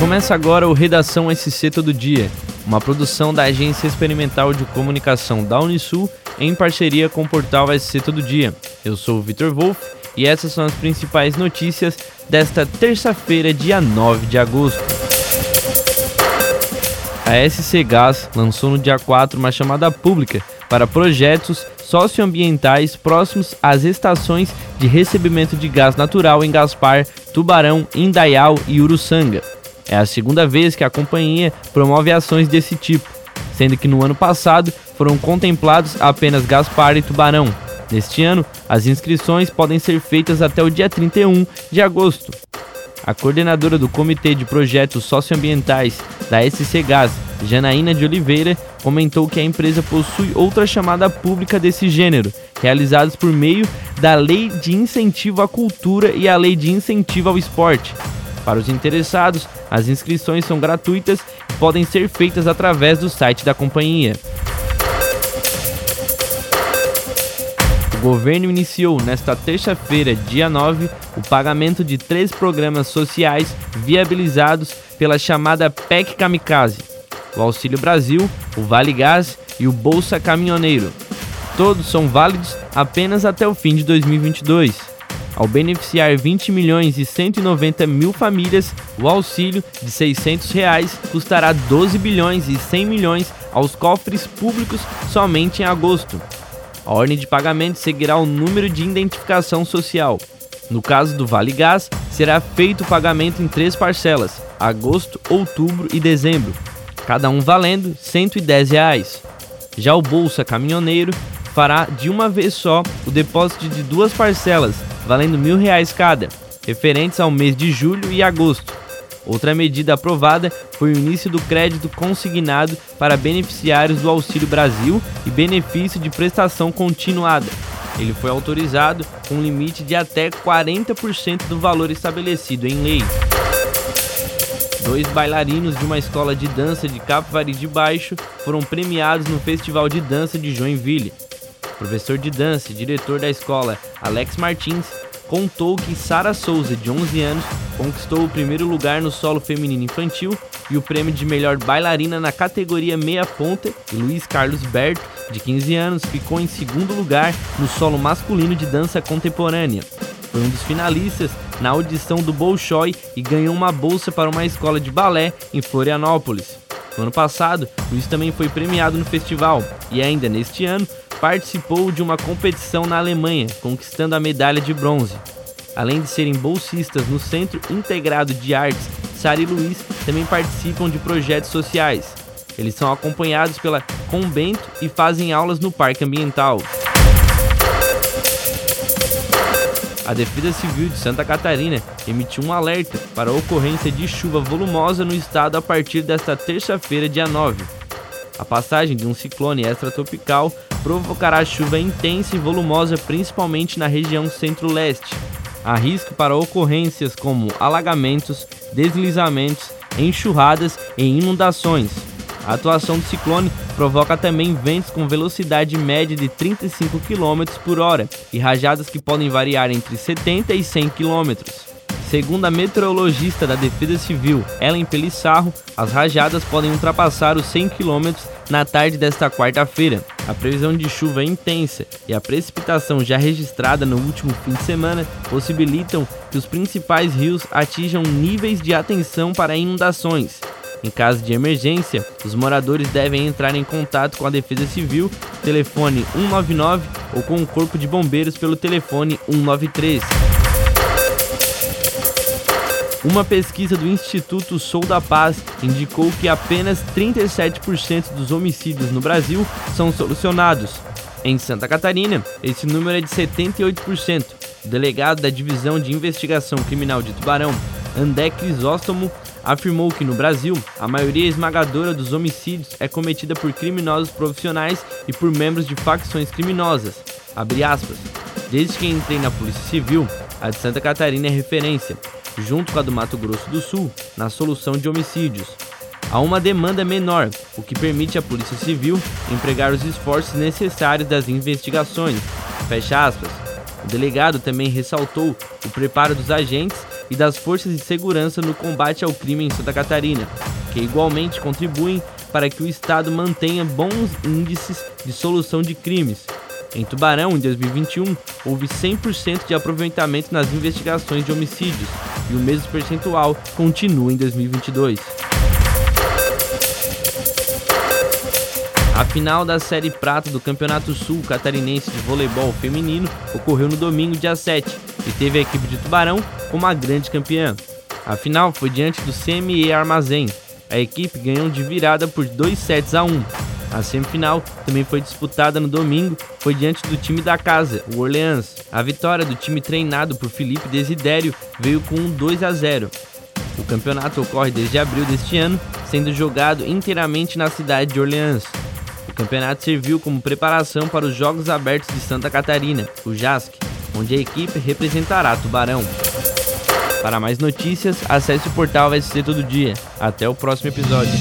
Começa agora o Redação SC Todo Dia, uma produção da Agência Experimental de Comunicação da Unisul em parceria com o portal SC Todo Dia. Eu sou o Vitor Wolff e essas são as principais notícias desta terça-feira, dia 9 de agosto. A SC Gás lançou no dia 4 uma chamada pública para projetos socioambientais próximos às estações de recebimento de gás natural em Gaspar, Tubarão, Indaial e Uruçanga. É a segunda vez que a companhia promove ações desse tipo, sendo que no ano passado foram contemplados apenas Gaspar e Tubarão. Neste ano, as inscrições podem ser feitas até o dia 31 de agosto. A coordenadora do Comitê de Projetos Socioambientais da SC Gás, Janaína de Oliveira, comentou que a empresa possui outra chamada pública desse gênero, realizados por meio da Lei de Incentivo à Cultura e a Lei de Incentivo ao Esporte, para os interessados, as inscrições são gratuitas e podem ser feitas através do site da companhia. O governo iniciou nesta terça-feira, dia 9, o pagamento de três programas sociais viabilizados pela chamada PEC Kamikaze: o Auxílio Brasil, o Vale Gás e o Bolsa Caminhoneiro. Todos são válidos apenas até o fim de 2022. Ao beneficiar 20 milhões e 190 mil famílias, o auxílio de 600 reais custará 12 bilhões e 100 milhões aos cofres públicos somente em agosto. A ordem de pagamento seguirá o número de identificação social. No caso do Vale Gás, será feito o pagamento em três parcelas: agosto, outubro e dezembro, cada um valendo 110 reais. Já o Bolsa Caminhoneiro fará de uma vez só o depósito de duas parcelas valendo mil reais cada, referentes ao mês de julho e agosto. Outra medida aprovada foi o início do crédito consignado para beneficiários do Auxílio Brasil e benefício de prestação continuada. Ele foi autorizado com um limite de até 40% do valor estabelecido em lei. Dois bailarinos de uma escola de dança de Capivari de Baixo foram premiados no Festival de Dança de Joinville. Professor de dança e diretor da escola, Alex Martins, contou que Sara Souza, de 11 anos, conquistou o primeiro lugar no solo feminino infantil e o prêmio de melhor bailarina na categoria meia ponta, e Luiz Carlos Berto, de 15 anos, ficou em segundo lugar no solo masculino de dança contemporânea. Foi um dos finalistas na audição do Bolshoi e ganhou uma bolsa para uma escola de balé em Florianópolis. No ano passado, Luiz também foi premiado no festival e ainda neste ano participou de uma competição na Alemanha, conquistando a medalha de bronze. Além de serem bolsistas no Centro Integrado de Artes, Sara e Luiz também participam de projetos sociais. Eles são acompanhados pela Combento e fazem aulas no Parque Ambiental. A Defesa Civil de Santa Catarina emitiu um alerta para a ocorrência de chuva volumosa no estado a partir desta terça-feira, dia 9. A passagem de um ciclone extratropical provocará chuva intensa e volumosa principalmente na região centro-leste. Há risco para ocorrências como alagamentos, deslizamentos, enxurradas e inundações. A atuação do ciclone provoca também ventos com velocidade média de 35 km por hora e rajadas que podem variar entre 70 e 100 km. Segundo a meteorologista da Defesa Civil, Ellen Pelissarro, as rajadas podem ultrapassar os 100 km na tarde desta quarta-feira. A previsão de chuva é intensa e a precipitação já registrada no último fim de semana possibilitam que os principais rios atinjam níveis de atenção para inundações. Em caso de emergência, os moradores devem entrar em contato com a Defesa Civil, telefone 199 ou com o Corpo de Bombeiros pelo telefone 193. Uma pesquisa do Instituto Sou da Paz indicou que apenas 37% dos homicídios no Brasil são solucionados. Em Santa Catarina, esse número é de 78%. O delegado da Divisão de Investigação Criminal de Tubarão, André Crisóstomo, afirmou que no Brasil, a maioria esmagadora dos homicídios é cometida por criminosos profissionais e por membros de facções criminosas. Desde que entrei na Polícia Civil, a de Santa Catarina é referência junto com a do Mato Grosso do Sul, na solução de homicídios. Há uma demanda menor, o que permite à Polícia Civil empregar os esforços necessários das investigações. Fecha aspas. O delegado também ressaltou o preparo dos agentes e das forças de segurança no combate ao crime em Santa Catarina, que igualmente contribuem para que o Estado mantenha bons índices de solução de crimes. Em Tubarão, em 2021, houve 100% de aproveitamento nas investigações de homicídios, e o mesmo percentual continua em 2022. A final da Série Prata do Campeonato Sul Catarinense de Voleibol Feminino ocorreu no domingo, dia 7, e teve a equipe de Tubarão como a grande campeã. A final foi diante do CME Armazém. A equipe ganhou de virada por 2 sets a 1. A semifinal também foi disputada no domingo, foi diante do time da casa, o Orleans. A vitória do time treinado por Felipe Desidério veio com um 2 a 0. O campeonato ocorre desde abril deste ano, sendo jogado inteiramente na cidade de Orleans. O campeonato serviu como preparação para os Jogos Abertos de Santa Catarina, o JASC, onde a equipe representará Tubarão. Para mais notícias, acesse o portal SC Todo Dia. Até o próximo episódio.